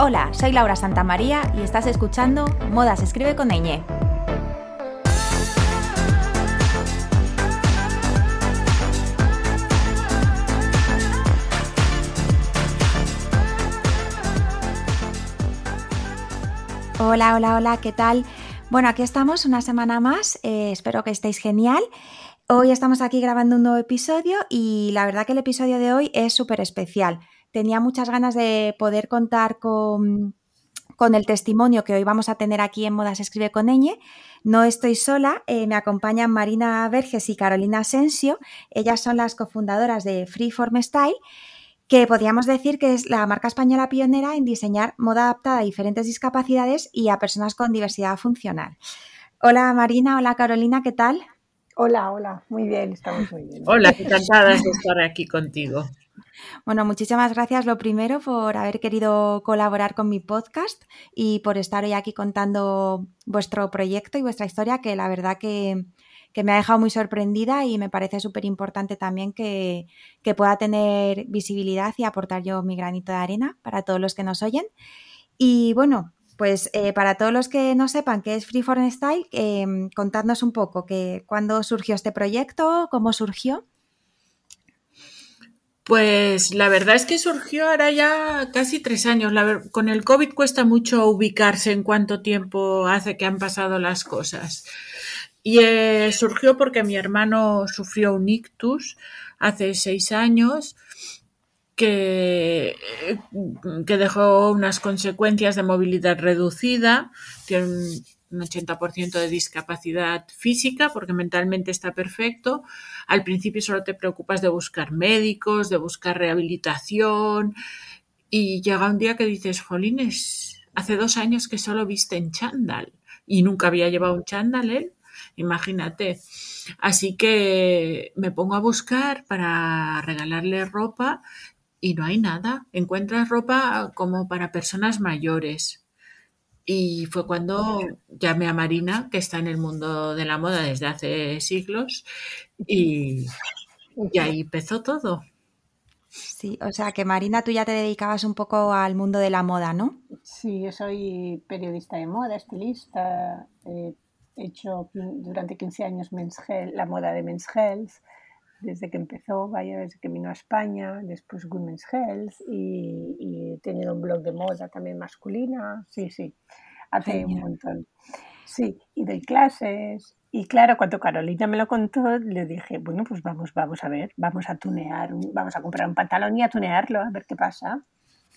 Hola, soy Laura Santamaría y estás escuchando Moda se escribe con ñ. Hola, hola, hola, ¿qué tal? Bueno, aquí estamos una semana más, eh, espero que estéis genial. Hoy estamos aquí grabando un nuevo episodio y la verdad que el episodio de hoy es súper especial. Tenía muchas ganas de poder contar con, con, el testimonio que hoy vamos a tener aquí en Modas Escribe con Eñe. No estoy sola, eh, me acompañan Marina Verges y Carolina Asensio. Ellas son las cofundadoras de Freeform Style que podríamos decir que es la marca española pionera en diseñar moda adaptada a diferentes discapacidades y a personas con diversidad funcional. Hola Marina, hola Carolina, ¿qué tal? Hola, hola, muy bien, estamos muy bien. Hola, encantadas de estar aquí contigo. Bueno, muchísimas gracias lo primero por haber querido colaborar con mi podcast y por estar hoy aquí contando vuestro proyecto y vuestra historia, que la verdad que, que me ha dejado muy sorprendida y me parece súper importante también que, que, pueda tener visibilidad y aportar yo mi granito de arena para todos los que nos oyen. Y bueno, pues eh, para todos los que no sepan qué es Freeform Style, eh, contadnos un poco que, cuándo surgió este proyecto, cómo surgió. Pues la verdad es que surgió ahora ya casi tres años. Con el COVID cuesta mucho ubicarse en cuánto tiempo hace que han pasado las cosas. Y eh, surgió porque mi hermano sufrió un ictus hace seis años que, que dejó unas consecuencias de movilidad reducida, tiene un 80% de discapacidad física porque mentalmente está perfecto. Al principio solo te preocupas de buscar médicos, de buscar rehabilitación y llega un día que dices, Jolines, hace dos años que solo viste en chándal y nunca había llevado un chándal él imagínate. Así que me pongo a buscar para regalarle ropa y no hay nada. Encuentras ropa como para personas mayores. Y fue cuando llamé a Marina, que está en el mundo de la moda desde hace siglos, y, y ahí empezó todo. Sí, o sea que Marina, tú ya te dedicabas un poco al mundo de la moda, ¿no? Sí, yo soy periodista de moda, estilista, he hecho durante 15 años Men's Health, la moda de Men's Health, desde que empezó, vaya, desde que vino a España, después Women's Health y, y, he tenido un blog de moda también masculina, sí, sí, hace Genial. un montón. Sí, y doy clases. Y claro, cuando Carolina me lo contó, le dije, bueno, pues vamos, vamos a ver, vamos a tunear, vamos a comprar un pantalón y a tunearlo, a ver qué pasa.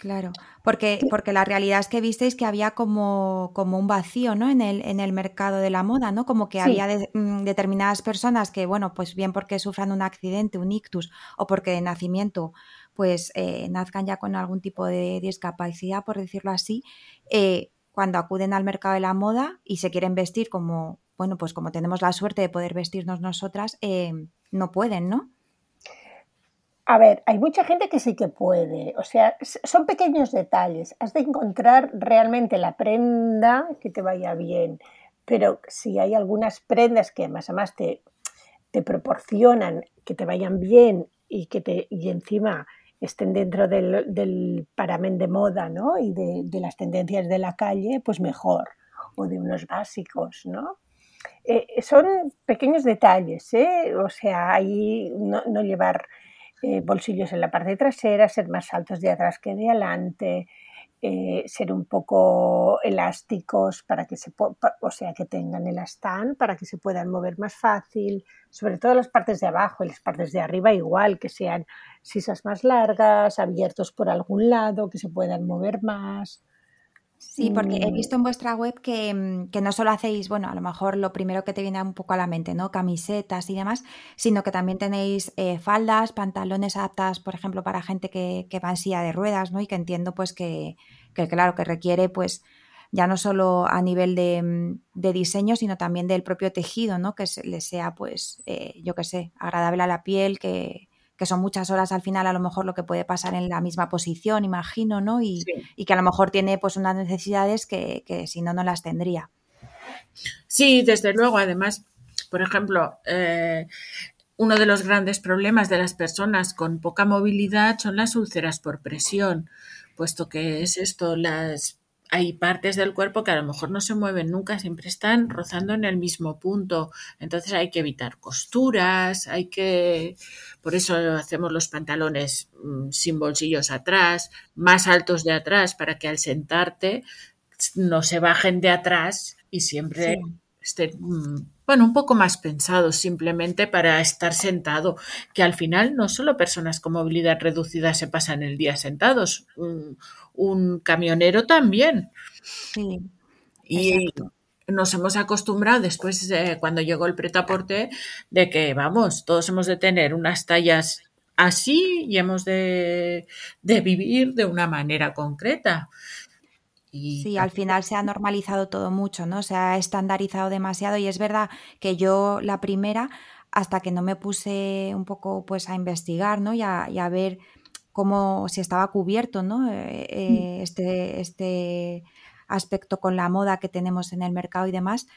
Claro, porque, porque la realidad es que visteis que había como, como un vacío ¿no? en, el, en el mercado de la moda, ¿no? Como que sí. había de, mm, determinadas personas que, bueno, pues bien porque sufran un accidente, un ictus, o porque de nacimiento, pues eh, nazcan ya con algún tipo de discapacidad, por decirlo así, eh, cuando acuden al mercado de la moda y se quieren vestir como, bueno, pues como tenemos la suerte de poder vestirnos nosotras, eh, no pueden, ¿no? A ver, hay mucha gente que sí que puede, o sea, son pequeños detalles, has de encontrar realmente la prenda que te vaya bien, pero si hay algunas prendas que más además te, te proporcionan que te vayan bien y que te y encima estén dentro del, del paramen de moda ¿no? y de, de, las tendencias de la calle, pues mejor, o de unos básicos, ¿no? Eh, son pequeños detalles, ¿eh? o sea, ahí no, no llevar eh, bolsillos en la parte trasera, ser más altos de atrás que de adelante, eh, ser un poco elásticos para que se o sea que tengan el stand para que se puedan mover más fácil sobre todo las partes de abajo y las partes de arriba igual que sean sisas más largas abiertos por algún lado que se puedan mover más Sí, porque he Mm, visto en vuestra web que, mm, que no solo hacéis, bueno, a lo mejor lo primero que te viene un poco a la mente, ¿no? Camisetas y demás, sino que también tenéis eh, faldas, pantalones aptas, por ejemplo, para gente que, que va en silla de ruedas, ¿no? Y que entiendo, pues, que, que claro, que requiere, pues, ya no solo a nivel de, mm, de diseño, sino también del propio tejido, ¿no? Que se- le sea, pues, eh, yo qué sé, agradable a la piel, que, que son muchas horas al final, a lo mejor lo que puede pasar en la misma posición, imagino, ¿no? Y, Sí. y que a lo mejor tiene pues unas necesidades que, que si no, no las tendría. Sí, desde luego. Además, por ejemplo, eh, uno de los grandes problemas de las personas con poca movilidad son las úlceras por presión, puesto que es esto, las hay partes del cuerpo que a lo mejor no se mueven nunca, siempre están rozando en el mismo punto. Entonces hay que evitar costuras, hay que, por eso hacemos los pantalones mm, sin bolsillos atrás, más altos de atrás, para que al sentarte no se bajen de atrás y siempre Sí. estén, mm, bueno, un poco más pensados simplemente para estar sentado, que al final no solo personas con movilidad reducida se pasan el día sentados, un, un camionero también. Sí, Y exacto. nos hemos acostumbrado después, de cuando llegó el pretaporte, de que, vamos, todos hemos de tener unas tallas así y hemos de, de vivir de una manera concreta. Y Sí, al final se ha normalizado todo mucho, ¿no? Se ha estandarizado demasiado y es verdad que yo la primera, hasta que no me puse un poco pues a investigar, ¿no? Y a, y a ver cómo si estaba cubierto, ¿no? Eh, eh, este, este aspecto con la moda que tenemos en el mercado y demás,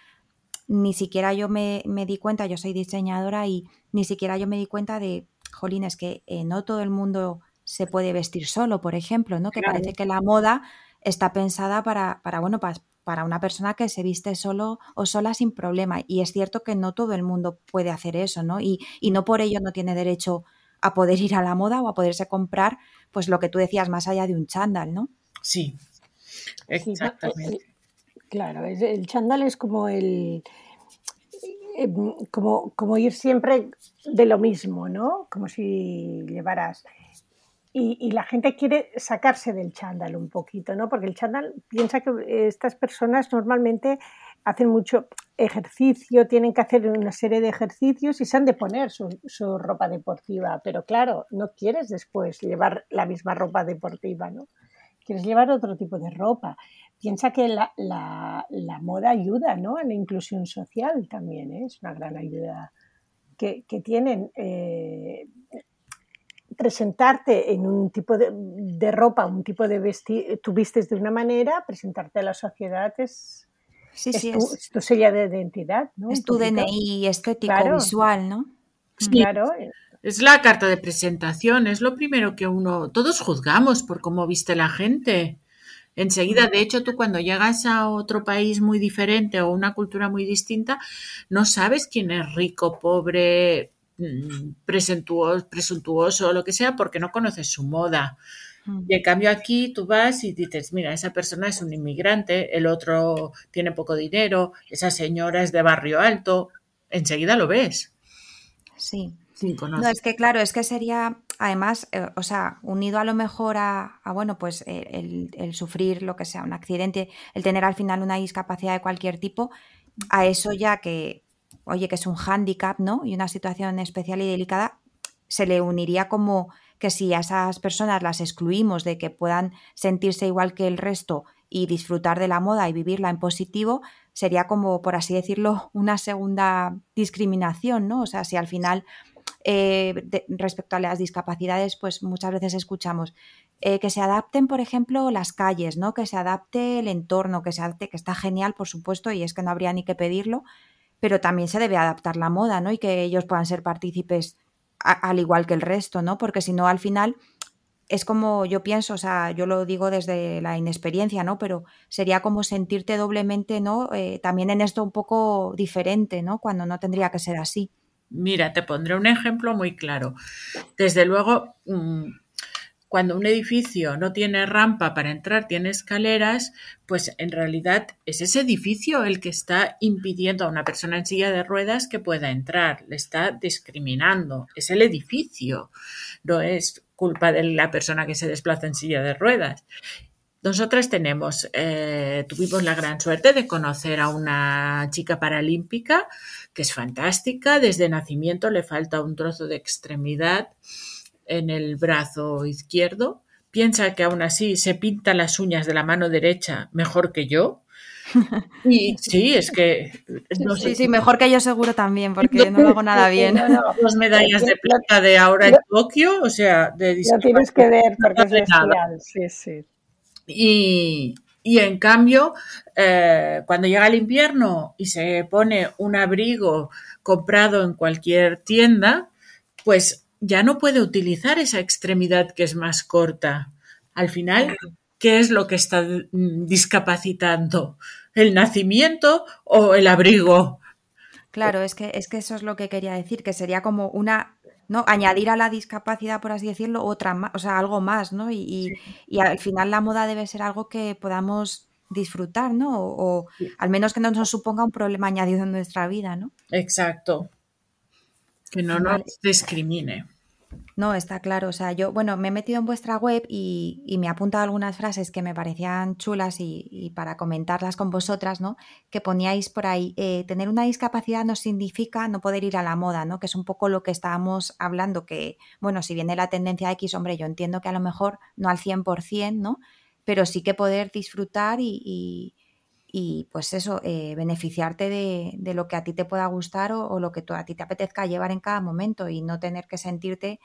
ni siquiera yo me, me di cuenta, yo soy diseñadora y ni siquiera yo me di cuenta de, jolín, es que eh, no todo el mundo se puede vestir solo, por ejemplo, ¿no? Que claro. parece que la moda está pensada para, para bueno, para, para una persona que se viste solo o sola sin problema. Y es cierto que no todo el mundo puede hacer eso, ¿no? Y, y no por ello no tiene derecho a poder ir a la moda o a poderse comprar, pues lo que tú decías, más allá de un chándal, ¿no? sí, eh, exactamente. eh, claro, el chándal es como el eh, como, como ir siempre de lo mismo, ¿no? Como si llevaras. Y, y la gente quiere sacarse del chándal un poquito, ¿no? Porque el chándal piensa que estas personas normalmente hacen mucho ejercicio, tienen que hacer una serie de ejercicios y se han de poner su, ropa deportiva. Pero claro, no quieres después llevar la misma ropa deportiva, ¿no? Quieres llevar otro tipo de ropa. Piensa que la, moda ayuda, ¿no? A la inclusión social también, ¿eh? es una gran ayuda que, tienen. Eh, presentarte en un tipo de, ropa, un tipo de vestir, tú vistes de una manera, presentarte a la sociedad es, sí, es, sí, tu, es, es tu sella de identidad. ¿no? es tu. DNI estético, Claro. visual, ¿no? Sí, Claro, es la carta de presentación, es lo primero que uno, todos juzgamos por cómo viste la gente. Enseguida, de hecho, tú cuando llegas a otro país muy diferente o una cultura muy distinta, no sabes quién es rico, pobre, mm, presuntuoso, presuntuoso o lo que sea, porque no conoces su moda. Y en cambio aquí tú vas y dices, mira, esa persona es un inmigrante, el otro tiene poco dinero, esa señora es de barrio alto, enseguida lo ves. Sí. Sin No, es que claro, es que sería, además, eh, o sea, unido a lo mejor a, a, bueno, pues eh, el, el sufrir lo que sea, un accidente, el tener al final una discapacidad de cualquier tipo, a eso ya que, oye, que es un hándicap, ¿no? Y una situación especial y delicada, se le uniría como que si a esas personas las excluimos de que puedan sentirse igual que el resto y disfrutar de la moda y vivirla en positivo, sería como, por así decirlo, una segunda discriminación, ¿no? O sea, si al final, eh, respecto a las discapacidades, pues muchas veces escuchamos eh, que se adapten, por ejemplo, las calles, ¿no? Que se adapte el entorno, que se adapte, que está genial, por supuesto, y es que no habría ni que pedirlo, pero también se debe adaptar la moda, ¿no? Y que ellos puedan ser partícipes al igual que el resto, ¿no? Porque si no, al final es como yo pienso, o sea, yo lo digo desde la inexperiencia, ¿no? Pero sería como sentirte doblemente, ¿no? Eh, también en esto un poco diferente, ¿no? Cuando no tendría que ser así. Mira, te pondré un ejemplo muy claro. Desde luego, mmm, cuando un edificio no tiene rampa para entrar, tiene escaleras, pues en realidad es ese edificio el que está impidiendo a una persona en silla de ruedas que pueda entrar, le está discriminando, es el edificio, no es culpa de la persona que se desplaza en silla de ruedas. Nosotras tenemos, eh, tuvimos la gran suerte de conocer a una chica paralímpica que es fantástica, desde nacimiento le falta un trozo de extremidad en el brazo izquierdo, piensa que aún así se pinta las uñas de la mano derecha mejor que yo. Y sí, es que. No sí, sí, mejor que yo seguro también, porque no, hago nada bien. Dos medallas de plata de ahora en Tokio, o sea, de Lo tienes que ver, porque es bestial, sí, sí. Y, y en cambio, eh, cuando llega el invierno y se pone un abrigo comprado en cualquier tienda, pues ya no puede utilizar esa extremidad que es más corta. Al final, ¿qué es lo que está mm, discapacitando? ¿El nacimiento o el abrigo? Claro, es que, es que eso es lo que quería decir, que sería como una, ¿no? Añadir a la discapacidad, por así decirlo, otra o sea, algo más, ¿no? Y, y, al final la moda debe ser algo que podamos disfrutar, ¿no? O, al menos que no nos suponga un problema añadido en nuestra vida, ¿no? Exacto. Que no nos discrimine. No, está claro. O sea, yo, bueno, me he metido en vuestra web y, me he apuntado algunas frases que me parecían chulas y, para comentarlas con vosotras, ¿no? Que poníais por ahí, eh, tener una discapacidad no significa no poder ir a la moda, ¿no? Que es un poco lo que estábamos hablando, que, bueno, si viene la tendencia X, hombre, yo entiendo que a lo mejor no al 100%, ¿no? Pero sí que poder disfrutar y, y pues eso, eh, beneficiarte de, lo que a ti te pueda gustar o, lo que a ti te apetezca llevar en cada momento y no tener que sentirte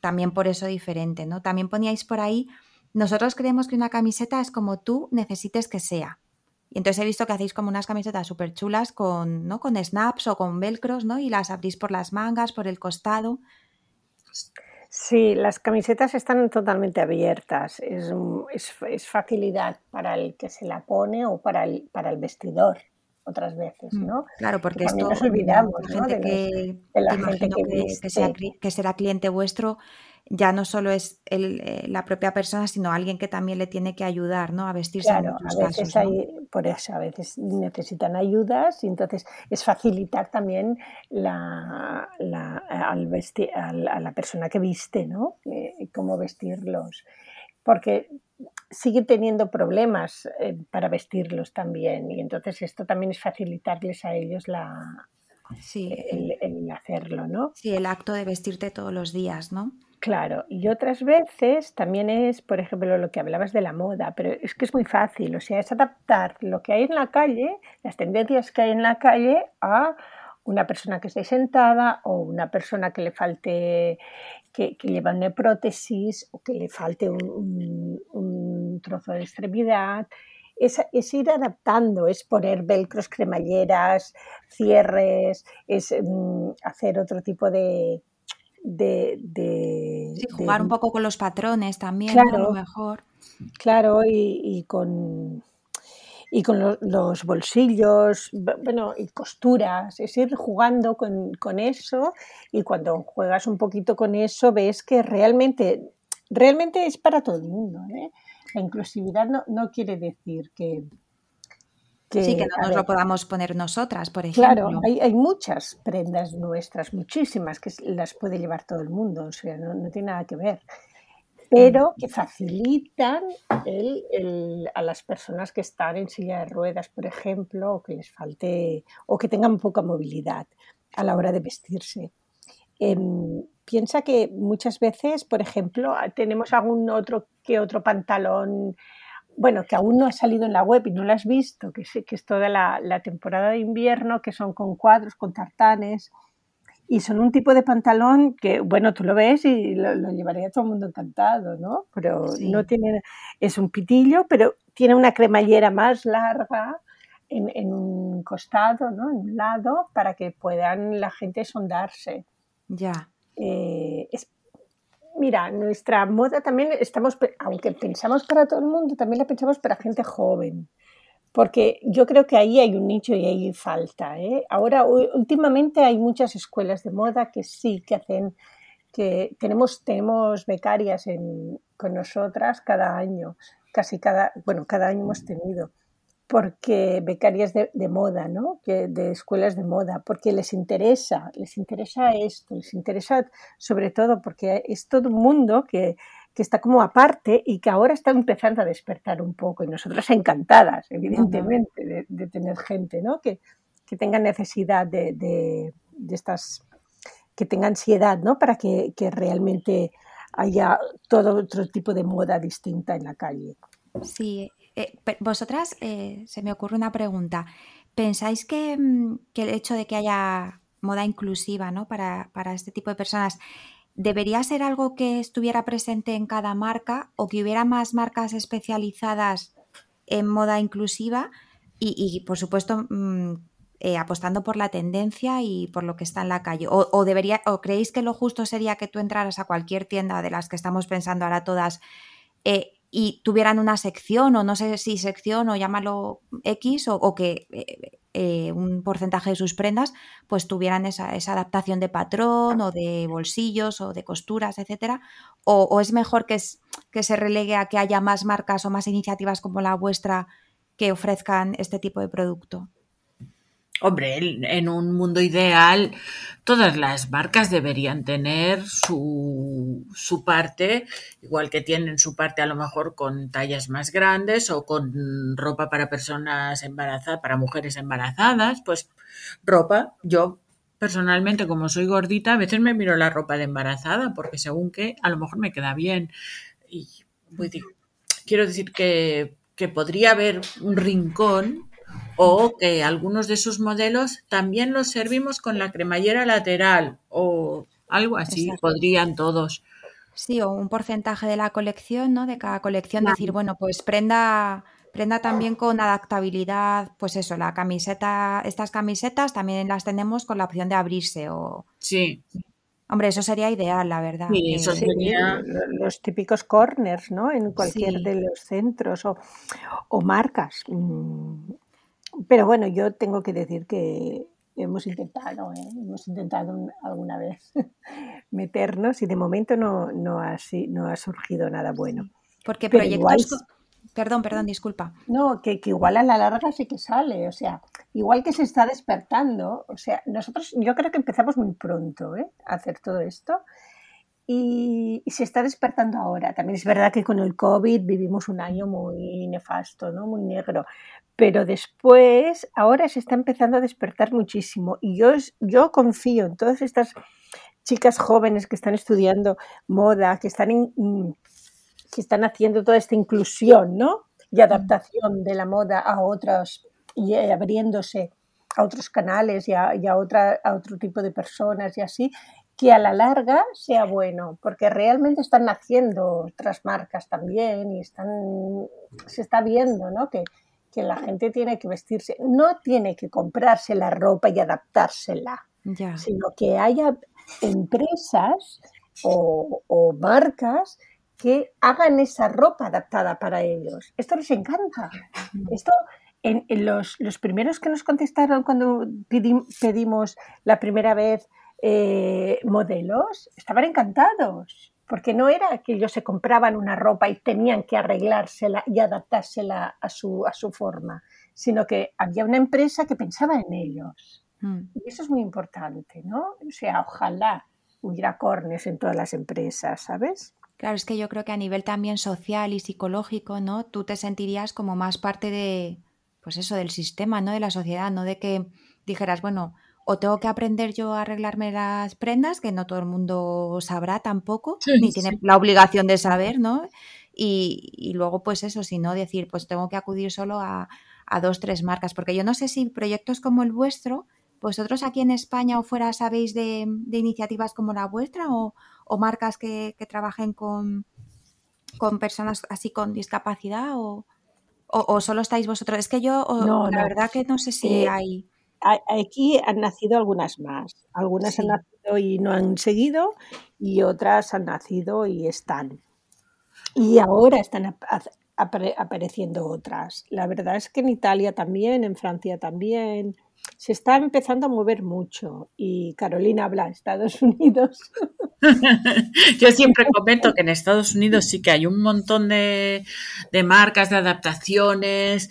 también por eso diferente, ¿no? También poníais por ahí, nosotros creemos que una camiseta es como tú necesites que sea. Y entonces he visto que hacéis como unas camisetas súper chulas con, ¿no? con snaps o con velcros, ¿no? Y las abrís por las mangas, por el costado. Sí, las camisetas están totalmente abiertas. Es, es, facilidad para el que se la pone o para el, para el vestidor otras veces, mm, ¿no? Claro, porque esto nos olvidamos, ¿no? de, que, la gente que, que, será cliente vuestro ya no solo es el, eh, la propia persona, sino alguien que también le tiene que ayudar, ¿no? A vestirse claro, a veces hay, por eso, a veces necesitan ayudas y entonces es facilitar también la, la al vestir, a la persona que viste, ¿no? Eh, cómo vestirlos. Porque siguen teniendo problemas eh, para vestirlos también y entonces esto también es facilitarles a ellos la, sí. el, el hacerlo, ¿no? Sí, el acto de vestirte todos los días, ¿no? Claro, y otras veces también es, por ejemplo, lo que hablabas de la moda, pero es que es muy fácil, o sea, es adaptar lo que hay en la calle, las tendencias que hay en la calle, a una persona que esté sentada o una persona que le falte, que, lleva una prótesis o que le falte un, trozo de extremidad. Es, es, ir adaptando, es poner velcros, cremalleras, cierres, es mm, hacer otro tipo de, de, jugar un poco con los patrones también, a lo mejor. Claro, y, con y con los bolsillos, bueno, y costuras, es ir jugando con, eso y cuando juegas un poquito con eso ves que realmente, realmente es para todo el mundo. ¿eh? La inclusividad no, no quiere decir que, sí, que no nos lo podamos poner nosotras, por ejemplo. Claro, hay, muchas prendas nuestras, muchísimas, que las puede llevar todo el mundo, o sea, no, tiene nada que ver. Pero que facilitan el, a las personas que están en silla de ruedas, por ejemplo, o que les falte, o que tengan poca movilidad a la hora de vestirse. Em, piensa que muchas veces, por ejemplo, tenemos algún otro que otro pantalón bueno, que aún no ha salido en la web y no lo has visto, que, que es toda la, temporada de invierno, que son con cuadros, con tartanes, y son un tipo de pantalón que, bueno, tú lo ves y lo, llevaría todo el mundo encantado, ¿no? Pero no tiene, es un pitillo, pero tiene una cremallera más larga en, un costado, ¿no? En un lado, para que puedan la gente sondarse. Ya. Eh, es mira, nuestra moda también estamos, aunque pensamos para todo el mundo, también la pensamos para gente joven. Porque yo creo que ahí hay un nicho y ahí falta. ¿eh? Ahora, últimamente hay muchas escuelas de moda que sí que hacen que tenemos, tenemos becarias con nosotras cada año, casi cada, bueno, cada año hemos tenido, porque becarias de, moda, ¿no? Que, de escuelas de moda, porque les interesa, les interesa esto, les interesa sobre todo porque es todo un mundo que, que está como aparte y que ahora está empezando a despertar un poco y nosotras encantadas, evidentemente, de, tener gente, ¿no? Que, que tenga necesidad de, de, estas que tenga ansiedad, ¿no? Para que, realmente haya todo otro tipo de moda distinta en la calle. Sí, eh, vosotras, eh, se me ocurre una pregunta. ¿Pensáis mm, que, el hecho de que haya moda inclusiva ¿no? para, para, este tipo de personas debería ser algo que estuviera presente en cada marca o que hubiera más marcas especializadas en moda inclusiva? Y, por supuesto, mm, eh, apostando por la tendencia y por lo que está en la calle? O, debería, ¿O creéis que lo justo sería que tú entraras a cualquier tienda de las que estamos pensando ahora todas eh, y tuvieran una sección, o no sé si sección o llámalo X, o, que eh, un porcentaje de sus prendas pues tuvieran esa, adaptación de patrón o de bolsillos o de costuras, etcétera? ¿O, es mejor que, que se relegue a que haya más marcas o más iniciativas como la vuestra que ofrezcan este tipo de producto? Hombre, en un mundo ideal, todas las marcas deberían tener su, su, parte, igual que tienen su parte a lo mejor con tallas más grandes o con ropa para personas embarazadas, para mujeres embarazadas, pues ropa, yo personalmente como soy gordita, a veces me miro la ropa de embarazada porque según que a lo mejor me queda bien. Y quiero decir que, que podría haber un rincón o que algunos de sus modelos también los servimos con la cremallera lateral o algo así, podrían todos. Sí, o un porcentaje de la colección, ¿no? De cada colección, decir, bueno, pues prenda, prenda también con adaptabilidad, pues eso, la camiseta, estas camisetas también las tenemos con la opción de abrirse o... Sí. Hombre, eso sería ideal, la verdad. Sí, eso sería los típicos corners, ¿no? En cualquier de los centros o, o marcas. Pero bueno, yo tengo que decir que hemos intentado, ¿eh? hemos intentado alguna vez meternos y de momento no, no, ha, no ha surgido nada bueno. Porque proyectos... Perdón, perdón, disculpa. No, que, que, igual a la larga sí que sale, o sea, igual que se está despertando, o sea, nosotros yo creo que empezamos muy pronto ¿eh? a hacer todo esto y, se está despertando ahora. También es verdad que con el COVID vivimos un año muy nefasto, ¿no? muy negro, pero después, ahora se está empezando a despertar muchísimo y yo, yo confío en todas estas chicas jóvenes que están estudiando moda, que están, que están haciendo toda esta inclusión ¿no? y adaptación de la moda a otras y abriéndose a otros canales y, a, y a, otra, a otro tipo de personas y así, que a la larga sea bueno, porque realmente están naciendo otras marcas también y están, se está viendo ¿no? que, que la gente tiene que vestirse, no tiene que comprarse la ropa y adaptársela, sino que haya empresas o, marcas que hagan esa ropa adaptada para ellos. Esto les encanta. Esto, en, los, los, primeros que nos contestaron cuando pedimos la primera vez eh, modelos, estaban encantados porque no era que ellos se compraban una ropa y tenían que arreglársela y adaptársela a su, a su forma, sino que había una empresa que pensaba en ellos. Mm. Y eso es muy importante, ¿no? O sea, ojalá hubiera cornes en todas las empresas, ¿sabes? Claro, es que yo creo que a nivel también social y psicológico, ¿no? Tú te sentirías como más parte de, pues eso, del sistema, ¿no? De la sociedad, no de que dijeras, bueno, o tengo que aprender yo a arreglarme las prendas, que no todo el mundo sabrá tampoco, ni tiene la obligación de saber, ¿no? Y, luego, pues eso, si no, decir, pues tengo que acudir solo a, dos, tres marcas, porque yo no sé si proyectos como el vuestro, vosotros aquí en España o fuera sabéis de, iniciativas como la vuestra o, marcas que, trabajen con, con personas así con discapacidad o, solo estáis vosotros. Es que yo, la verdad que no sé si eh, hay aquí han nacido algunas más. Algunas han nacido y no han seguido y otras han nacido y están. Y ahora están apareciendo otras. La verdad es que en Italia también, en Francia también. Se está empezando a mover mucho y Carolina habla Estados Unidos. Yo siempre comento que en Estados Unidos sí que hay un montón de, marcas, de adaptaciones,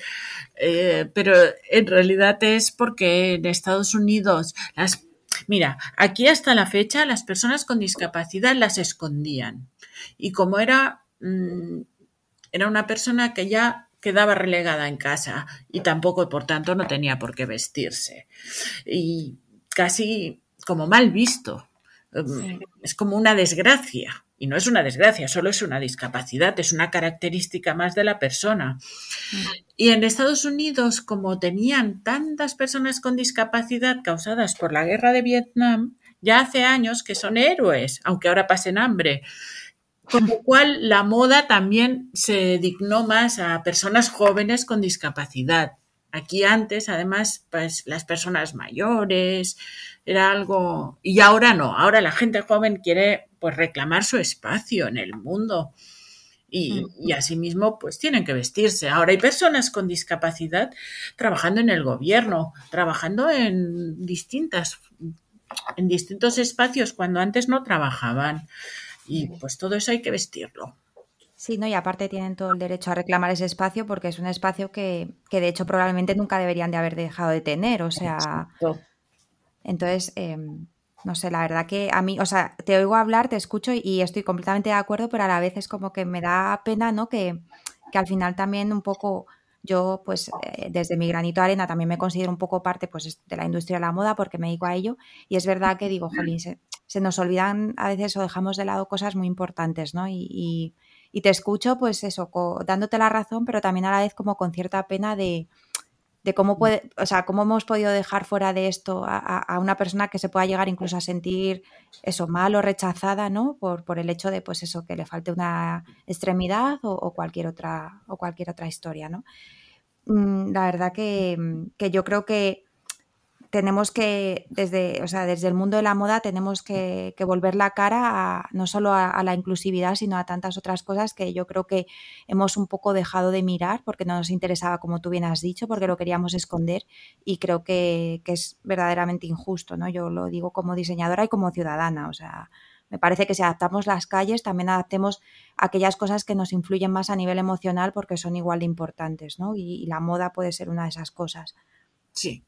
eh, pero en realidad es porque en Estados Unidos las Mira, aquí hasta la fecha las personas con discapacidad las escondían. Y como era, mm, era una persona que ya quedaba relegada en casa y tampoco, por tanto, no tenía por qué vestirse. Y casi como mal visto. Em, es como una desgracia. Y no es una desgracia, solo es una discapacidad, es una característica más de la persona. Y en Estados Unidos, como tenían tantas personas con discapacidad causadas por la guerra de Vietnam, ya hace años que son héroes, aunque ahora pasen hambre. Con lo cual, la moda también se dignó más a personas jóvenes con discapacidad. Aquí antes, además, pues las personas mayores, era algo... Y ahora no, ahora la gente joven quiere pues reclamar su espacio en el mundo. Y, y, asimismo, pues tienen que vestirse. Ahora hay personas con discapacidad trabajando en el gobierno, trabajando en distintas, en distintos espacios cuando antes no trabajaban. Y pues todo eso hay que vestirlo. Sí, ¿no? Y aparte tienen todo el derecho a reclamar ese espacio porque es un espacio que, que de hecho probablemente nunca deberían de haber dejado de tener. O sea. Entonces, em, no sé, la verdad que a mí, o sea, te oigo hablar, te escucho y estoy completamente de acuerdo, pero a la vez es como que me da pena, ¿no? Que, que al final también un poco yo, pues, eh, desde mi granito de arena también me considero un poco parte, pues, de la industria de la moda porque me dedico a ello y es verdad que digo, jolín, se, se nos olvidan a veces o dejamos de lado cosas muy importantes, ¿no? Y, y, te escucho, pues eso, dándote la razón, pero también a la vez como con cierta pena de, de cómo mm. puede, o sea, cómo hemos podido dejar fuera de esto a, a, una persona que se pueda llegar incluso a sentir eso mal o rechazada, ¿no? Por, por el hecho de, pues eso, que le falte una extremidad o, o cualquier otra o cualquier otra historia, ¿no? Mm, la verdad que, que yo creo que tenemos que, desde, o sea, desde el mundo de la moda, tenemos que, volver la cara a, no solo a, la inclusividad, sino a tantas otras cosas que yo creo que hemos un poco dejado de mirar porque no nos interesaba, como tú bien has dicho, porque lo queríamos esconder y creo que, es verdaderamente injusto, ¿no? Yo lo digo como diseñadora y como ciudadana, o sea, me parece que si adaptamos las calles, también adaptemos aquellas cosas que nos influyen más a nivel emocional porque son igual de importantes, ¿no? y la moda puede ser una de esas cosas. Sí,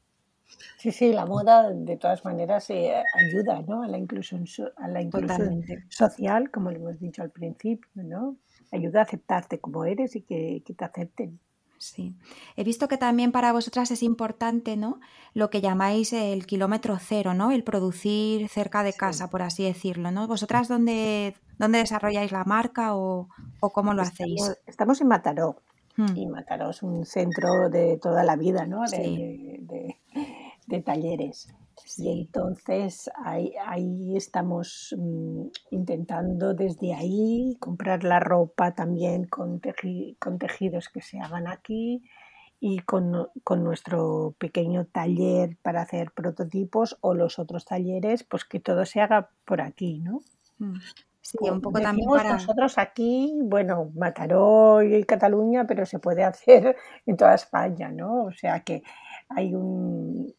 Sí, sí, la moda de todas maneras eh, ayuda ¿no? a la inclusión, a la inclusión social, como le hemos dicho al principio, ¿no? Ayuda a aceptarte como eres y que, te acepten. Sí. He visto que también para vosotras es importante, ¿no? Lo que llamáis el kilómetro cero, ¿no? El producir cerca de casa, por así decirlo, ¿no? ¿Vosotras dónde, dónde desarrolláis la marca o, cómo lo hacéis? Estamos en Mataró. Hmm. Y Mataró es un centro de toda la vida, ¿no? de, de talleres. Y entonces ahí, ahí estamos mm, intentando desde ahí comprar la ropa también con, con tejidos que se hagan aquí y con, con, nuestro pequeño taller para hacer prototipos o los otros talleres, pues que todo se haga por aquí, ¿no? Mm. Sí, un poco también para... nosotros aquí, bueno, Mataró y Cataluña, pero se puede hacer en toda España, ¿no? O sea que hay un,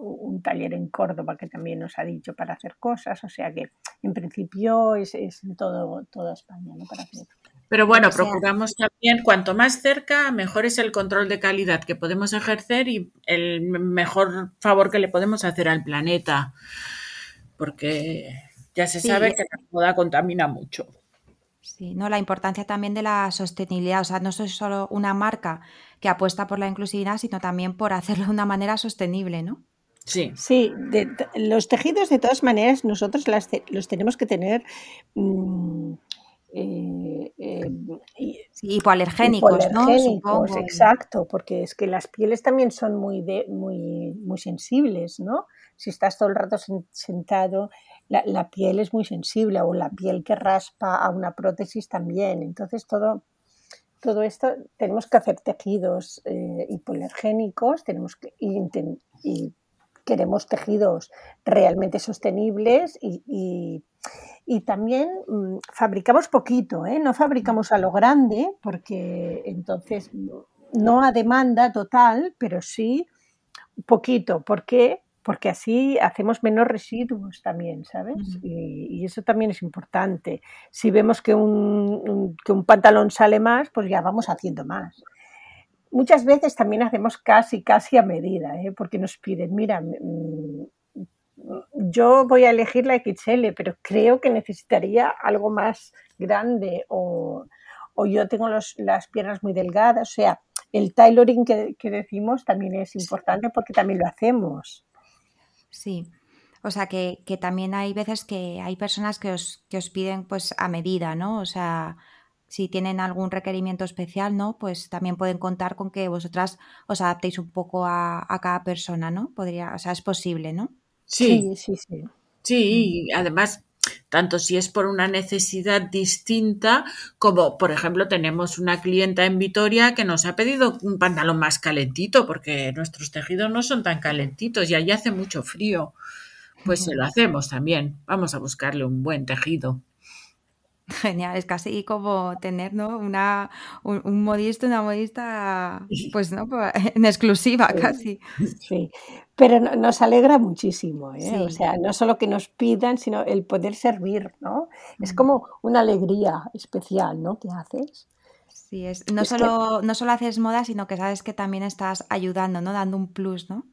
un taller en Córdoba que también nos ha dicho para hacer cosas, o sea que en principio es, en todo, toda España, ¿no? Para hacer. Pero bueno, procuramos también, cuanto más cerca, mejor es el control de calidad que podemos ejercer y el mejor favor que le podemos hacer al planeta, porque ya se sabe que la moda contamina mucho. Sí, no, la importancia también de la sostenibilidad, o sea, no soy solo una marca que apuesta por la inclusividad, sino también por hacerlo de una manera sostenible, ¿no? Sí. Sí, los tejidos de todas maneras nosotros los tenemos que tener mm, eh, eh, hipoalergénicos, ¿no? exacto, porque es que las pieles también son muy, muy, muy sensibles, ¿no? Si estás todo el rato sentado, la, piel es muy sensible o la piel que raspa a una prótesis también. Entonces todo, todo esto tenemos que hacer tejidos eh, hipoalergénicos, tenemos que y queremos tejidos realmente sostenibles y, también mm, fabricamos poquito, ¿eh? no fabricamos a lo grande porque entonces no a demanda total, pero sí poquito. ¿Por qué? Porque así hacemos menos residuos también, ¿sabes? y, eso también es importante. Si vemos que un, que un pantalón sale más, pues ya vamos haciendo más. Muchas veces también hacemos casi, casi a medida, ¿eh? porque nos piden, mira, mm, yo voy a elegir la XL, pero creo que necesitaría algo más grande o, yo tengo las piernas muy delgadas. O sea, el tailoring que, decimos también es importante porque también lo hacemos. Sí. O sea, que, también hay veces que hay personas que os, que os piden pues a medida, ¿no? O sea, si tienen algún requerimiento especial, ¿no? Pues también pueden contar con que vosotras os adaptéis un poco a, a cada persona, ¿no? Podría, o sea, es posible, ¿no? Sí, sí, sí. Sí, mm. además, tanto si es por una necesidad distinta, como por ejemplo tenemos una clienta en Vitoria que nos ha pedido un pantalón más calentito, porque nuestros tejidos no son tan calentitos y allí hace mucho frío. Pues se lo hacemos también. Vamos a buscarle un buen tejido. Genial, es casi como tener ¿no? una, un, modista, una modista, pues no, pues, en exclusiva casi. Sí, pero nos alegra muchísimo, ¿eh? o sea, no solo que nos pidan, sino el poder servir, ¿no? Es mm. como una alegría especial, ¿no? Que haces. Sí, es, no, solo, no solo haces moda, sino que sabes que también estás ayudando, ¿no? Dando un plus, ¿no?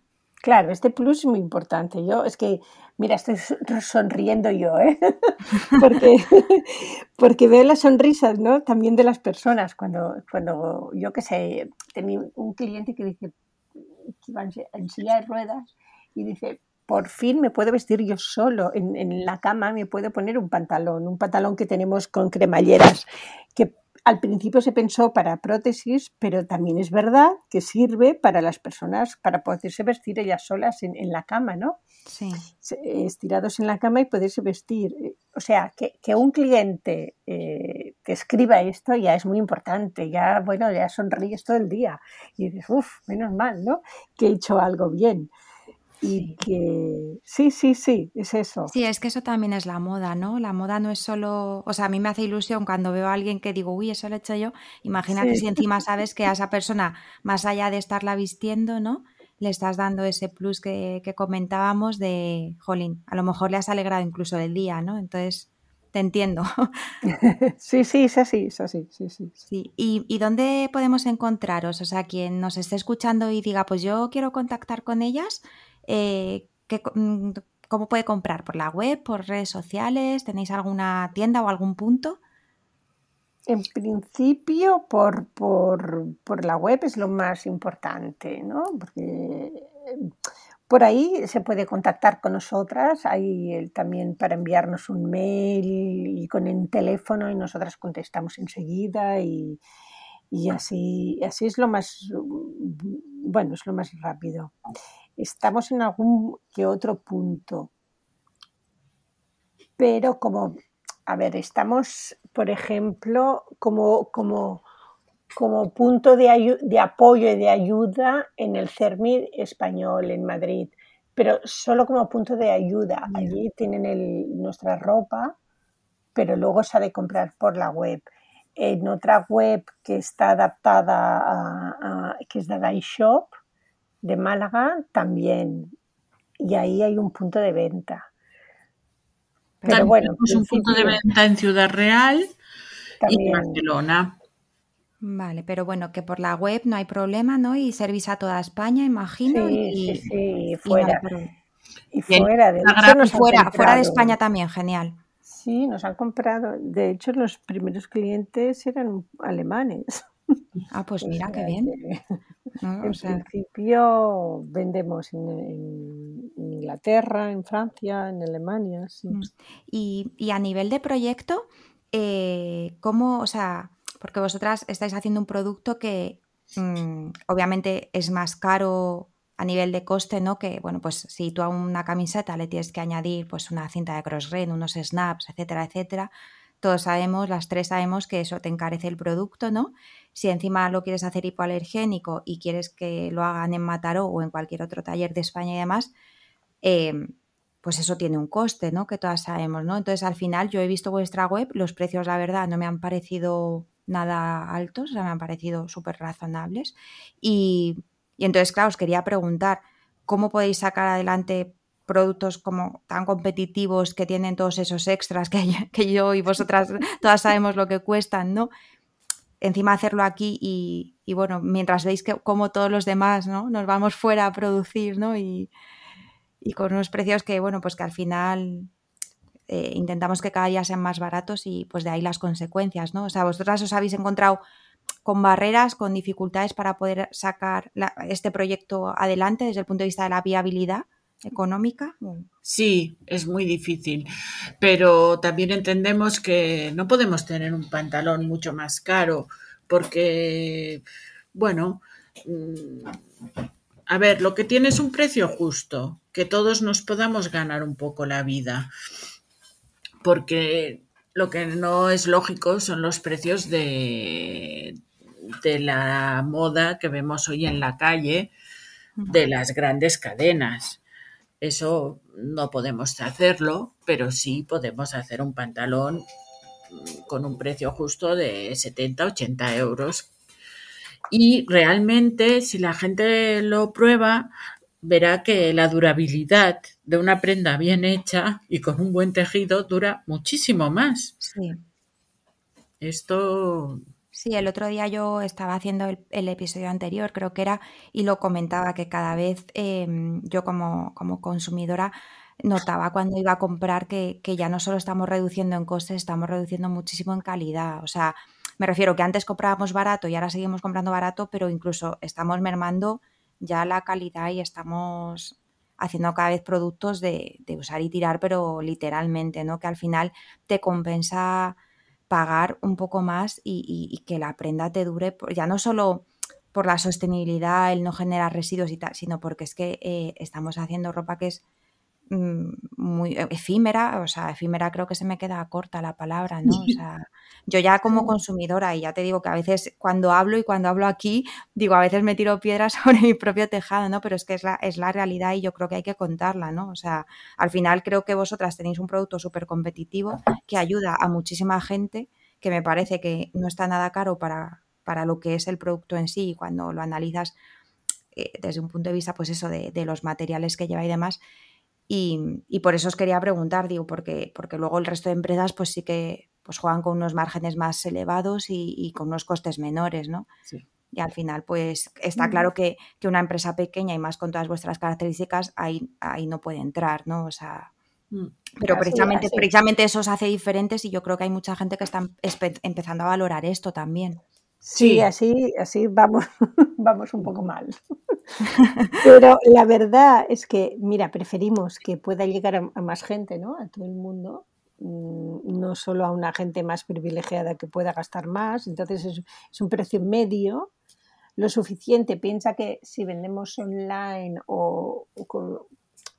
Claro, este plus es muy importante. Yo es que, mira, estoy sonriendo yo, ¿eh? porque, porque veo las sonrisas, ¿no? También de las personas. Cuando, cuando yo qué sé, tenía un cliente que dice que iba en silla de ruedas y dice, por fin me puedo vestir yo solo en, en la cama, me puedo poner un pantalón, un pantalón que tenemos con cremalleras, que al principio se pensó para prótesis, pero también es verdad que sirve para las personas, para poderse vestir ellas solas en, la cama, ¿no? Sí. Estirados en la cama y poderse vestir. O sea, que, un cliente eh, te escriba esto ya es muy importante, ya, bueno, ya sonríes todo el día y dices, uff, menos mal, ¿no? Que he hecho algo bien. Y que sí, sí, sí, es eso. Sí, es que eso también es la moda, ¿no? La moda no es solo, o sea, a mí me hace ilusión cuando veo a alguien que digo, uy, eso lo he hecho yo. Imagínate si encima sabes que a esa persona, más allá de estarla vistiendo, ¿no? Le estás dando ese plus que, comentábamos de, jolín, a lo mejor le has alegrado incluso el día, ¿no? Entonces, te entiendo. Sí, sí, es así, es así, sí, sí. sí. ¿Y, ¿Y dónde podemos encontraros? O sea, quien nos esté escuchando y diga, pues yo quiero contactar con ellas, eh, mm, ¿cómo puede comprar? ¿Por la web? ¿Por redes sociales? ¿Tenéis alguna tienda o algún punto? En principio, por, por, la web es lo más importante, ¿no? Eh, por ahí se puede contactar con nosotras, hay también para enviarnos un mail y con el teléfono y nosotras contestamos enseguida y, y así, así es lo más, bueno, es lo más rápido estamos en algún que otro punto. Pero como, a ver, estamos, por ejemplo, como, como, como punto de, de apoyo y de ayuda en el CERMI español en Madrid, pero solo como punto de ayuda. Allí tienen el, nuestra ropa, pero luego se ha de comprar por la web. En otra web que está adaptada a, que es de iShop, de Málaga también. Y ahí hay un punto de venta. Pero bueno, tenemos un punto de venta en Ciudad Real y en Barcelona. Vale, pero bueno, que por la web no hay problema, ¿no? Y servís a toda España, imagino. Sí, y, sí, sí, fuera. Y, fuera, de fuera, fuera de España también, genial. Sí, nos han comprado. De hecho, los primeros clientes eran alemanes. Ah, pues mira, qué bien. En principio vendemos en, Inglaterra, en Francia, en Alemania, sí. Mm. Y, a nivel de proyecto, eh, ¿cómo, o sea, porque vosotras estáis haciendo un producto que mm, obviamente es más caro a nivel de coste, ¿no? Que, bueno, pues si tú a una camiseta le tienes que añadir pues una cinta de crossgrain, unos snaps, etcétera, etcétera, todos sabemos, las tres sabemos que eso te encarece el producto, ¿no? Si encima lo quieres hacer hipoalergénico y quieres que lo hagan en Mataró o en cualquier otro taller de España y demás, eh, pues eso tiene un coste, ¿no? Que todas sabemos, ¿no? Entonces al final yo he visto vuestra web, los precios la verdad no me han parecido nada altos, o sea, me han parecido súper razonables. Y, y entonces, claro, os quería preguntar, cómo podéis sacar adelante productos como tan competitivos que tienen todos esos extras que, yo y vosotras todas sabemos lo que cuestan, ¿no? Encima hacerlo aquí y, bueno, mientras veis que como todos los demás, ¿no? Nos vamos fuera a producir, ¿no? Y, y con unos precios que, bueno, pues que al final eh, intentamos que cada día sean más baratos y pues de ahí las consecuencias, ¿no? O sea, vosotras os habéis encontrado con barreras, con dificultades para poder sacar este proyecto adelante desde el punto de vista de la viabilidad económica. Sí, es muy difícil, pero también entendemos que no podemos tener un pantalón mucho más caro porque, bueno, mm, a ver, lo que tiene es un precio justo, que todos nos podamos ganar un poco la vida, porque lo que no es lógico son los precios de, de la moda que vemos hoy en la calle de las grandes cadenas. Eso no podemos hacerlo, pero sí podemos hacer un pantalón con un precio justo de 70, 80 euros. Y realmente, si la gente lo prueba, verá que la durabilidad de una prenda bien hecha y con un buen tejido dura muchísimo más. Sí. Esto Sí, el otro día yo estaba haciendo el, episodio anterior, creo que era, y lo comentaba que cada vez em, yo como, como, consumidora notaba cuando iba a comprar que, que, ya no solo estamos reduciendo en costes, estamos reduciendo muchísimo en calidad. O sea, me refiero que antes comprábamos barato y ahora seguimos comprando barato, pero incluso estamos mermando ya la calidad y estamos haciendo cada vez productos de, de usar y tirar, pero literalmente, ¿no? Que al final te compensa pagar un poco más y, que la prenda te dure, ya no solo por la sostenibilidad, el no generar residuos y tal, sino porque es que eh, estamos haciendo ropa que es muy efímera, o sea, efímera creo que se me queda corta la palabra, ¿no? O sea, yo ya como consumidora, y ya te digo que a veces cuando hablo y cuando hablo aquí, digo, a veces me tiro piedras sobre mi propio tejado, ¿no? Pero es que es la, es la realidad y yo creo que hay que contarla, ¿no? O sea, al final creo que vosotras tenéis un producto súper competitivo que ayuda a muchísima gente, que me parece que no está nada caro para, para lo que es el producto en sí, y cuando lo analizas eh, desde un punto de vista, pues eso, de, de los materiales que lleva y demás, y, por eso os quería preguntar, digo, porque, porque luego el resto de empresas pues sí que pues juegan con unos márgenes más elevados y, con unos costes menores, ¿no? Y al final, pues está claro que, una empresa pequeña y más con todas vuestras características, ahí, ahí no puede entrar, ¿no? O sea, mm. pero precisamente, precisamente eso os hace diferentes y yo creo que hay mucha gente que está empezando a valorar esto también. Sí, así, así vamos, vamos un poco mal. Pero la verdad es que, mira, preferimos que pueda llegar a, más gente, ¿no? A todo el mundo, mm, no solo a una gente más privilegiada que pueda gastar más. Entonces es, un precio medio, lo suficiente. Piensa que si vendemos online o, con,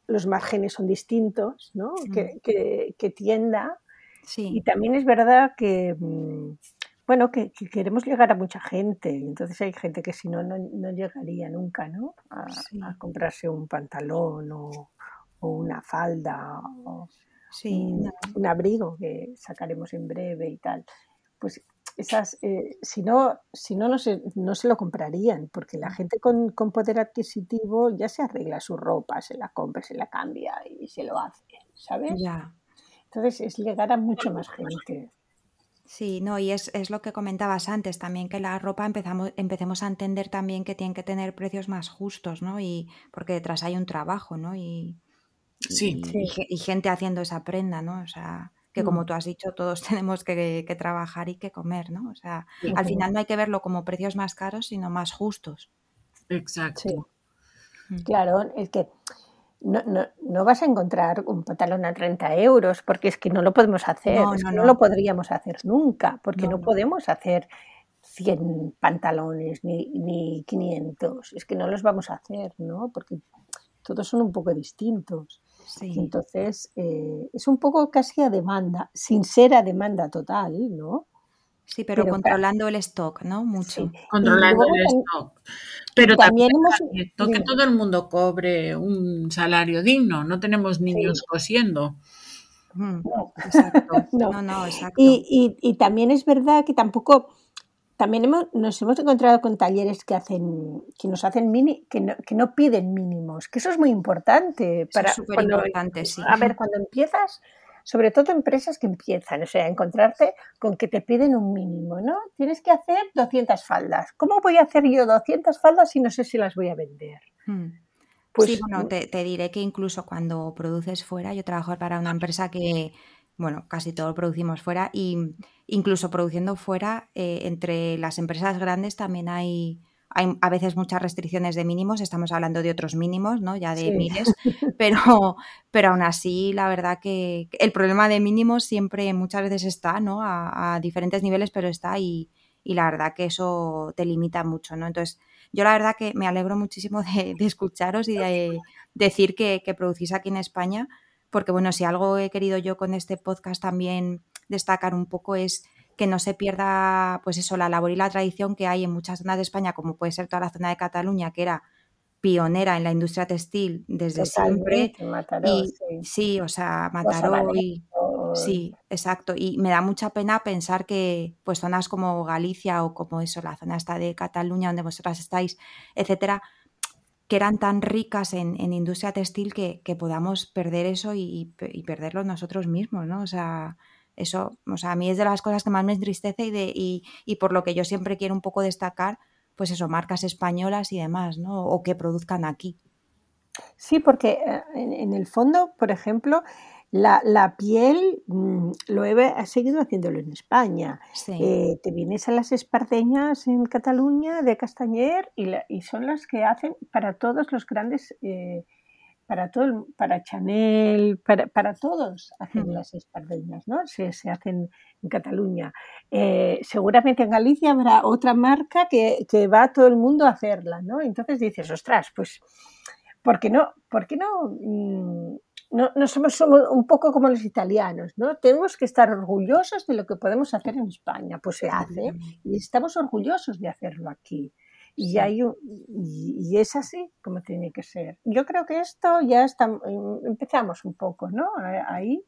los márgenes son distintos, ¿no? Que, mm. que, tienda. Sí. Y también es verdad que mm, bueno, que, queremos llegar a mucha gente. Entonces hay gente que si no, no, llegaría nunca, ¿no? A, comprarse un pantalón o, una falda o un, abrigo que sacaremos en breve y tal. Pues esas, eh, si no, si no, no se, no se lo comprarían, porque la gente con, con, poder adquisitivo ya se arregla su ropa, se la compra, se la cambia y se lo hace, ¿sabes? Ya. Entonces es llegar a mucha más gente. Sí, no, y es, es, lo que comentabas antes también, que la ropa empezamos, empecemos a entender también que tienen que tener precios más justos, ¿no? Y porque detrás hay un trabajo, ¿no? Y, sí. y, gente haciendo esa prenda, ¿no? O sea, que como mm. tú has dicho, todos tenemos que, que trabajar y que comer, ¿no? O sea, al final no hay que verlo como precios más caros, sino más justos. Exacto. Mm. Claro, es que no, no, no, vas a encontrar un pantalón a 30 euros porque es que no lo podemos hacer, no, no, lo podríamos hacer nunca, porque no, podemos hacer 100 pantalones ni, ni 500, es que no los vamos a hacer, ¿no? Porque todos son un poco distintos. Entonces, eh, es un poco casi a demanda, sin ser a demanda total, ¿no? Sí, pero, controlando el stock, ¿no? Mucho. Controlando el stock. Pero también, que todo el mundo cobre un salario digno. No tenemos niños cosiendo. No, exacto. no. no, exacto. Y, y, y, también es verdad que tampoco también hemos, nos hemos encontrado con talleres que hacen, que nos hacen mini, que no, que no piden mínimos, que eso es muy importante. Para, es cuando, importante, sí. A ver, cuando empiezas, sobre todo empresas que empiezan, o sea, encontrarte con que te piden un mínimo, ¿no? Tienes que hacer 200 faldas. ¿Cómo voy a hacer yo 200 faldas si no sé si las voy a vender? Hmm. Pues, sí, bueno, te, te, diré que incluso cuando produces fuera, yo trabajo para una empresa que, bueno, casi todo lo producimos fuera y incluso produciendo fuera, eh, entre las empresas grandes también hay, hay a veces muchas restricciones de mínimos, estamos hablando de otros mínimos, ¿no? Ya de Sí. miles, pero, pero aún así, la verdad que el problema de mínimos siempre muchas veces está, ¿no? A, a diferentes niveles, pero está y, y la verdad que eso te limita mucho, ¿no? Entonces, yo la verdad que me alegro muchísimo de, de escucharos y de decir que, que producís aquí en España, porque bueno, si algo he querido yo con este podcast también destacar un poco es que no se pierda, pues eso, la labor y la tradición que hay en muchas zonas de España, como puede ser toda la zona de Cataluña, que era pionera en la industria textil desde siempre. Mataró, Y sí. sí, o sea, Mataró y sí, exacto. Y me da mucha pena pensar que pues zonas como Galicia o como eso, la zona esta de Cataluña donde vosotras estáis, etcétera, que eran tan ricas en, en industria textil que, que podamos perder eso y, y perderlo nosotros mismos, ¿no? O sea, eso, o sea, a mí es de las cosas que más me entristece y, de, y, y por lo que yo siempre quiero un poco destacar, pues eso, marcas españolas y demás, ¿no? O que produzcan aquí. Sí, porque eh, en, en el fondo, por ejemplo, la, la piel, mm, lo he, he seguido haciéndolo en España. Sí. Eh, te vienes a las espardeñas en Cataluña de Castañer y, la- y son las que hacen para todos los grandes, eh, para todo, el- para Chanel, para, para todos hacen las espardeñas, ¿no? Se, se hacen en Cataluña. Eh, seguramente en Galicia habrá otra marca que, que va todo el mundo a hacerla, ¿no? Entonces dices, ostras, pues, ¿por qué no? ¿Por qué no? mm, no, no somos, somos un poco como los italianos, ¿no? Tenemos que estar orgullosos de lo que podemos hacer en España. Pues se hace y estamos orgullosos de hacerlo aquí. Y, hay un- y, y es así como tiene que ser. Yo creo que esto ya está, em, empezamos un poco, ¿no? A- Ahí.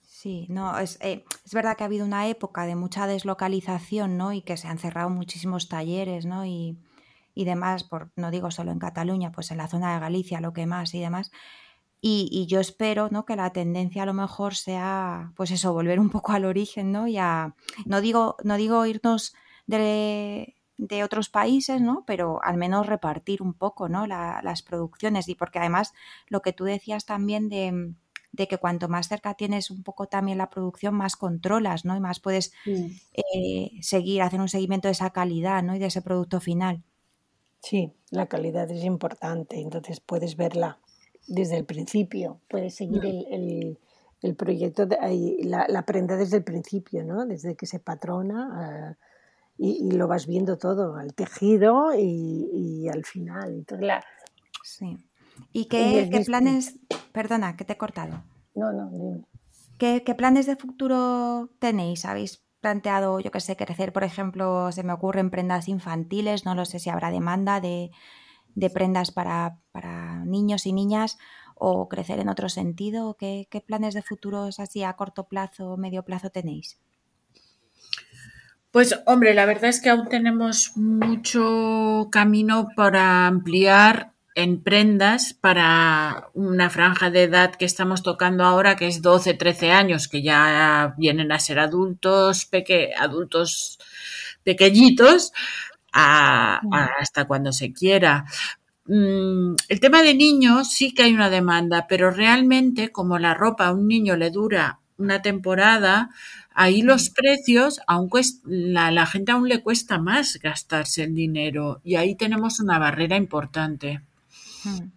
Sí, no, es, eh, es verdad que ha habido una época de mucha deslocalización, ¿no? Y que se han cerrado muchísimos talleres, ¿no? Y, y demás, por, no digo solo en Cataluña, pues en la zona de Galicia, lo que más y demás. Y, y yo espero, ¿no? Que la tendencia a lo mejor sea, pues eso, volver un poco al origen, ¿no? Y a, no digo, no digo irnos de, de otros países, ¿no? Pero al menos repartir un poco, ¿no? La- las producciones. Y porque además lo que tú decías también de, de que cuanto más cerca tienes un poco también la producción, más controlas, ¿no? Y más puedes eh, seguir, hacer un seguimiento de esa calidad, ¿no? Y de ese producto final. Sí, la calidad es importante, entonces puedes verla desde el principio, puedes seguir el, el- el proyecto, de- la, la prenda desde el principio, ¿no? Desde que se patrona eh, y, y lo vas viendo todo, al tejido y, y al final. Entonces, la, Sí. ¿Y qué, qué planes, perdona, que te he cortado? no, no, dime. ¿Qué, qué planes de futuro tenéis? ¿Habéis planteado, yo qué sé, crecer, por ejemplo, se me ocurren prendas infantiles, no lo sé si habrá demanda de, de prendas para, para niños y niñas o crecer en otro sentido? ¿Qué, qué planes de futuros así a corto plazo o medio plazo tenéis? Pues hombre, la verdad es que aún tenemos mucho camino para ampliar en prendas para una franja de edad que estamos tocando ahora, que es 12, 13 años, que ya vienen a ser adultos, peque adultos pequeñitos, a- a- hasta cuando se quiera. Mm, El tema de niños sí que hay una demanda, pero realmente como la ropa a un niño le dura una temporada, ahí los precios, aunque la, la gente aún le cuesta más gastarse el dinero y ahí tenemos una barrera importante. Hmm.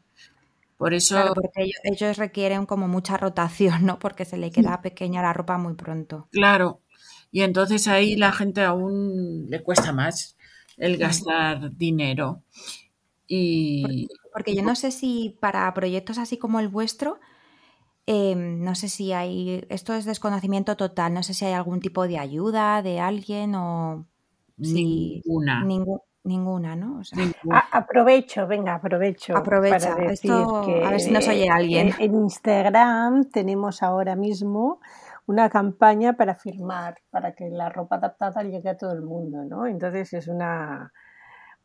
Por eso, Claro, porque ellos, ellos requieren como mucha rotación, ¿no? Porque se le queda pequeña la ropa muy pronto. claro, y entonces ahí la gente aún le cuesta más el Mm. gastar dinero. Y Porque yo no sé si para proyectos así como el vuestro, eh, no sé si hay, esto es desconocimiento total, no sé si hay algún tipo de ayuda de alguien o si ninguna. ningú- ninguna, ¿no? O sea, ninguna. A- aprovecho, venga, aprovecho Aprovecha, para decir esto, que a ver si nos oye alguien. eh, en Instagram tenemos ahora mismo una campaña para firmar, para que la ropa adaptada llegue a todo el mundo, ¿no? Entonces es una,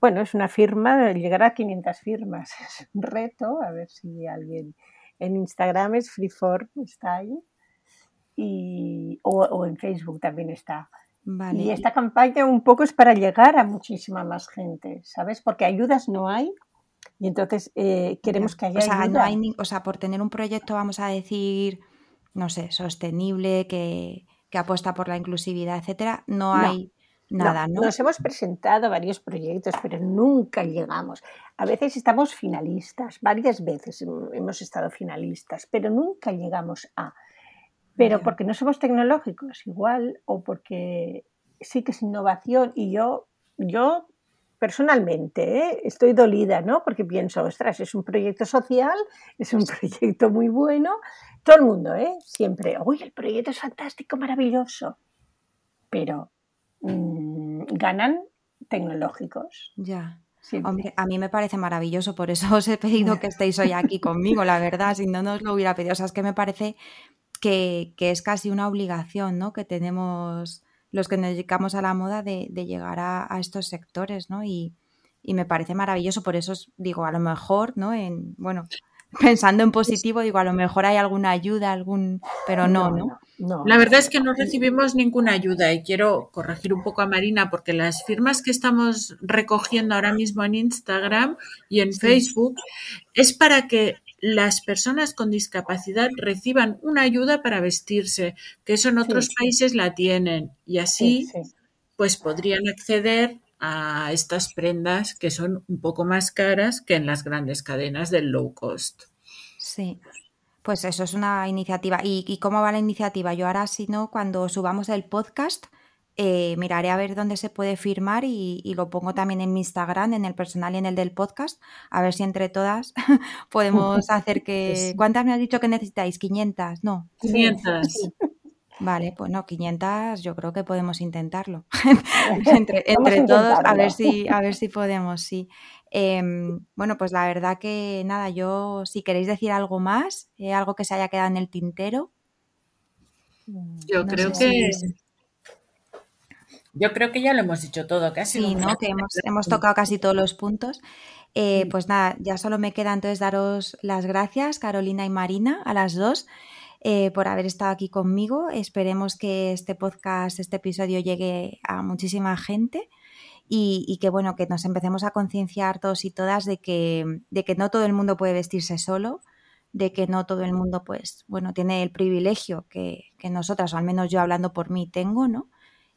bueno, es una firma, llegar a 500 firmas, es un reto, a ver si alguien en Instagram es Freeform, está ahí, y, o, en Facebook también está. Y esta campaña un poco es para llegar a muchísima más gente, ¿sabes? Porque ayudas no hay, y entonces eh, queremos que haya o sea, ayuda. o sea, por tener un proyecto, vamos a decir, no sé, sostenible, que, que apuesta por la inclusividad, etcétera, no, hay nada, no, Nos hemos presentado varios proyectos, pero nunca llegamos. A veces estamos finalistas, varias veces hemos estado finalistas, pero nunca llegamos a. Pero porque no somos tecnológicos igual o porque sí que es innovación y yo, yo personalmente ¿eh? estoy dolida, ¿no? Porque pienso, ostras, es un proyecto social, es un proyecto muy bueno. Todo el mundo, ¿eh? Siempre, uy, el proyecto es fantástico, maravilloso. Pero mm, ganan tecnológicos. Ya. Hombre, a mí me parece maravilloso, por eso os he pedido que estéis hoy aquí conmigo, la verdad, si no, nos lo hubiera pedido. O sea, es que me parece que, que es casi una obligación, ¿no? Que tenemos los que nos dedicamos a la moda de, llegar a, estos sectores, ¿no? Y, me parece maravilloso, por eso os digo, a lo mejor, ¿no? En, bueno, pensando en positivo, digo, a lo mejor hay alguna ayuda, algún, pero no, ¿no? La verdad es que no recibimos ninguna ayuda y quiero corregir un poco a Marina porque las firmas que estamos recogiendo ahora mismo en Instagram y en Facebook es para que las personas con discapacidad reciban una ayuda para vestirse, que eso en otros países la tienen. Y así pues podrían acceder a estas prendas que son un poco más caras que en las grandes cadenas del low cost. Sí, pues eso es una iniciativa. ¿Y, y cómo va la iniciativa? Yo ahora, si no, cuando subamos el podcast, eh, miraré a ver dónde se puede firmar y, lo pongo también en mi Instagram, en el personal y en el del podcast, a ver si entre todas podemos hacer que... ¿Cuántas me has dicho que necesitáis? ¿500? No. 500. Vale, pues no, 500 yo creo que podemos intentarlo. entre, todos, a ver si, a ver si podemos, sí. Em, bueno, pues la verdad que nada, yo si queréis decir algo más, eh, algo que se haya quedado en el tintero. Yo creo que... Yo creo que ya lo hemos dicho todo, casi. Sí, ¿no? Que hemos, tocado casi todos los puntos. Eh, pues nada, ya solo me queda entonces daros las gracias, Carolina y Marina, a las dos, eh, por haber estado aquí conmigo. Esperemos que este podcast, este episodio llegue a muchísima gente y, que bueno, que nos empecemos a concienciar todos y todas de que, de que no todo el mundo puede vestirse solo, de que no todo el mundo, pues, bueno, tiene el privilegio que, que nosotras, o al menos yo hablando por mí, tengo, ¿no?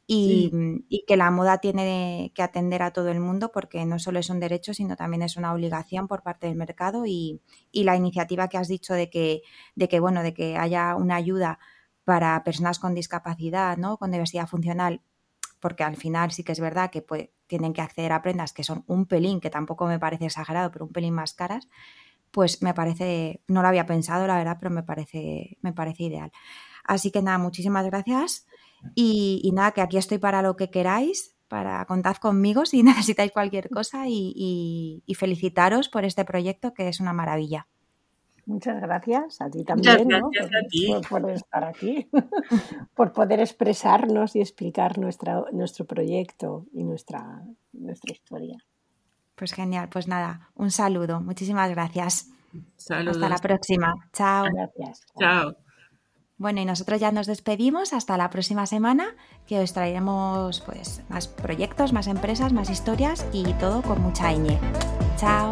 Mm, y, que la moda tiene que atender a todo el mundo porque no solo es un derecho, sino también es una obligación por parte del mercado y, la iniciativa que has dicho de que, de que, bueno, de que haya una ayuda para personas con discapacidad, ¿no? con diversidad funcional, porque al final sí que es verdad que pues, tienen que acceder a prendas que son un pelín, que tampoco me parece exagerado, pero un pelín más caras, pues me parece, no lo había pensado la verdad, pero me parece, me parece ideal. Así que nada, muchísimas gracias. Y, nada, que aquí estoy para lo que queráis, para contad conmigo si necesitáis cualquier cosa y, felicitaros por este proyecto que es una maravilla. Muchas gracias a ti también por, estar aquí, por poder expresarnos y explicar nuestra, nuestro proyecto y nuestra, nuestra historia. Pues genial, pues nada, un saludo, muchísimas gracias. Hasta la próxima. Chao. Gracias. Chao. Bueno, y nosotros ya nos despedimos hasta la próxima semana, que os traeremos pues más proyectos, más empresas, más historias y todo con mucha ñ. Chao.